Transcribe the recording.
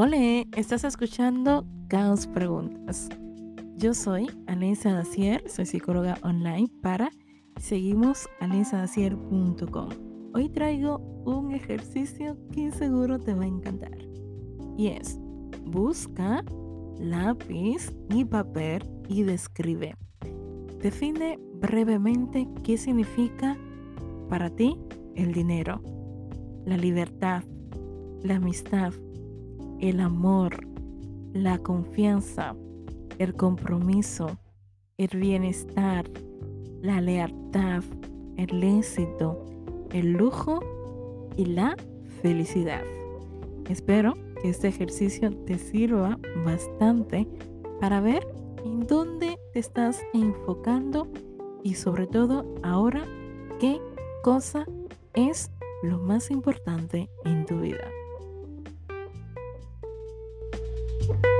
Hola, estás escuchando Caos Preguntas. Yo soy Anesa Dacier, soy psicóloga online para seguimos anesadacier.com. Hoy traigo un ejercicio que seguro te va a encantar. Y es, busca lápiz y papel y describe. Define brevemente qué significa para ti el dinero, la libertad, la amistad, el amor, la confianza, el compromiso, el bienestar, la lealtad, el éxito, el lujo y la felicidad. Espero que este ejercicio te sirva bastante para ver en dónde te estás enfocando y sobre todo ahora qué cosa es lo más importante en tu vida. Thank you.